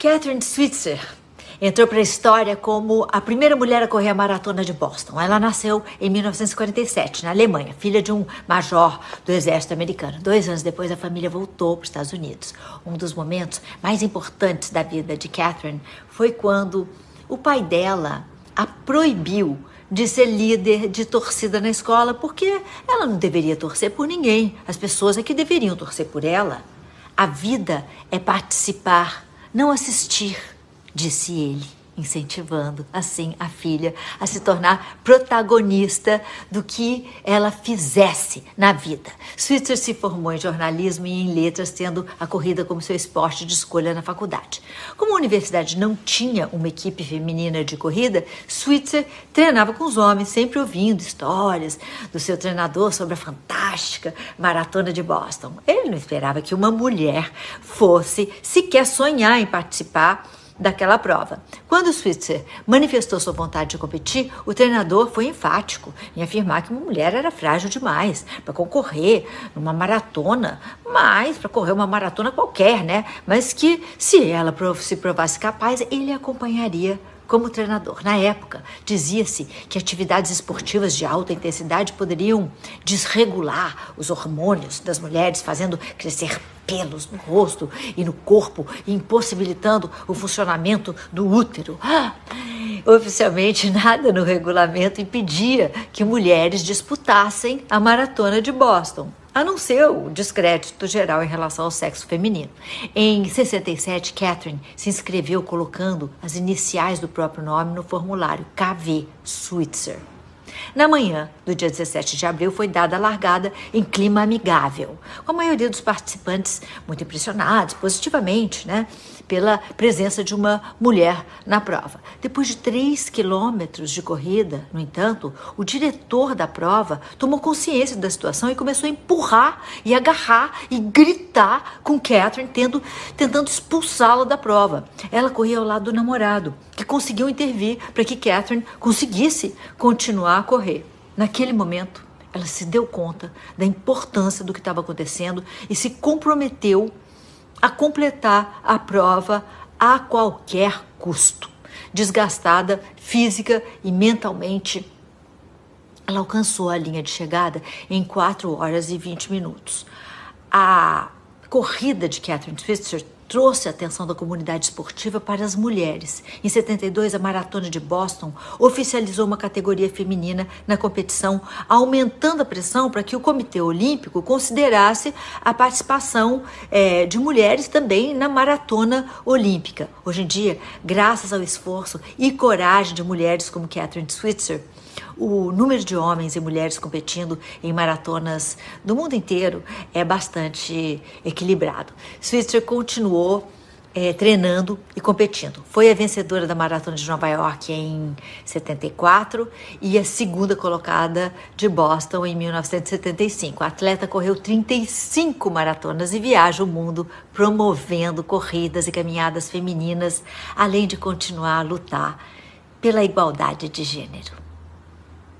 Catherine Switzer entrou para a história como a primeira mulher a correr a maratona de Boston. Ela nasceu em 1947, na Alemanha, filha de um major do exército americano. Dois anos depois, a família voltou para os Estados Unidos. Um dos momentos mais importantes da vida de Catherine foi quando o pai dela a proibiu de ser líder de torcida na escola, porque ela não deveria torcer por ninguém. As pessoas é que deveriam torcer por ela. A vida é participar não assistir, disse ele incentivando assim a filha a se tornar protagonista do que ela fizesse na vida. Switzer se formou em jornalismo e em letras, tendo a corrida como seu esporte de escolha na faculdade. Como a universidade não tinha uma equipe feminina de corrida, Switzer treinava com os homens, sempre ouvindo histórias do seu treinador sobre a fantástica maratona de Boston. Ele não esperava que uma mulher fosse sequer sonhar em participar daquela prova. Quando Switzer manifestou sua vontade de competir, o treinador foi enfático em afirmar que uma mulher era frágil demais para concorrer numa maratona, mas para correr uma maratona qualquer, né? Mas que se ela se provasse capaz, ele acompanharia como treinador. Na época, dizia-se que atividades esportivas de alta intensidade poderiam desregular os hormônios das mulheres, fazendo crescer pelos no rosto e no corpo, impossibilitando o funcionamento do útero. Oficialmente, nada no regulamento impedia que mulheres disputassem a maratona de Boston a não ser o descrédito geral em relação ao sexo feminino. Em 67, Catherine se inscreveu colocando as iniciais do próprio nome no formulário KV Switzer. Na manhã do dia 17 de abril foi dada a largada em clima amigável, com a maioria dos participantes muito impressionados positivamente, né, pela presença de uma mulher na prova. Depois de três quilômetros de corrida, no entanto, o diretor da prova tomou consciência da situação e começou a empurrar e agarrar e gritar com Catherine, tendo, tentando expulsá-la da prova. Ela corria ao lado do namorado, conseguiu intervir para que Catherine conseguisse continuar a correr. Naquele momento, ela se deu conta da importância do que estava acontecendo e se comprometeu a completar a prova a qualquer custo. Desgastada física e mentalmente, ela alcançou a linha de chegada em 4 horas e 20 minutos. A corrida de Catherine Switzer trouxe a atenção da comunidade esportiva para as mulheres. Em 72, a Maratona de Boston oficializou uma categoria feminina na competição, aumentando a pressão para que o Comitê Olímpico considerasse a participação é, de mulheres também na Maratona Olímpica. Hoje em dia, graças ao esforço e coragem de mulheres como Catherine Switzer, o número de homens e mulheres competindo em maratonas do mundo inteiro é bastante equilibrado. Switzer continuou é, treinando e competindo. Foi a vencedora da Maratona de Nova York em 74 e a segunda colocada de Boston em 1975. A atleta correu 35 maratonas e viaja o mundo promovendo corridas e caminhadas femininas, além de continuar a lutar pela igualdade de gênero.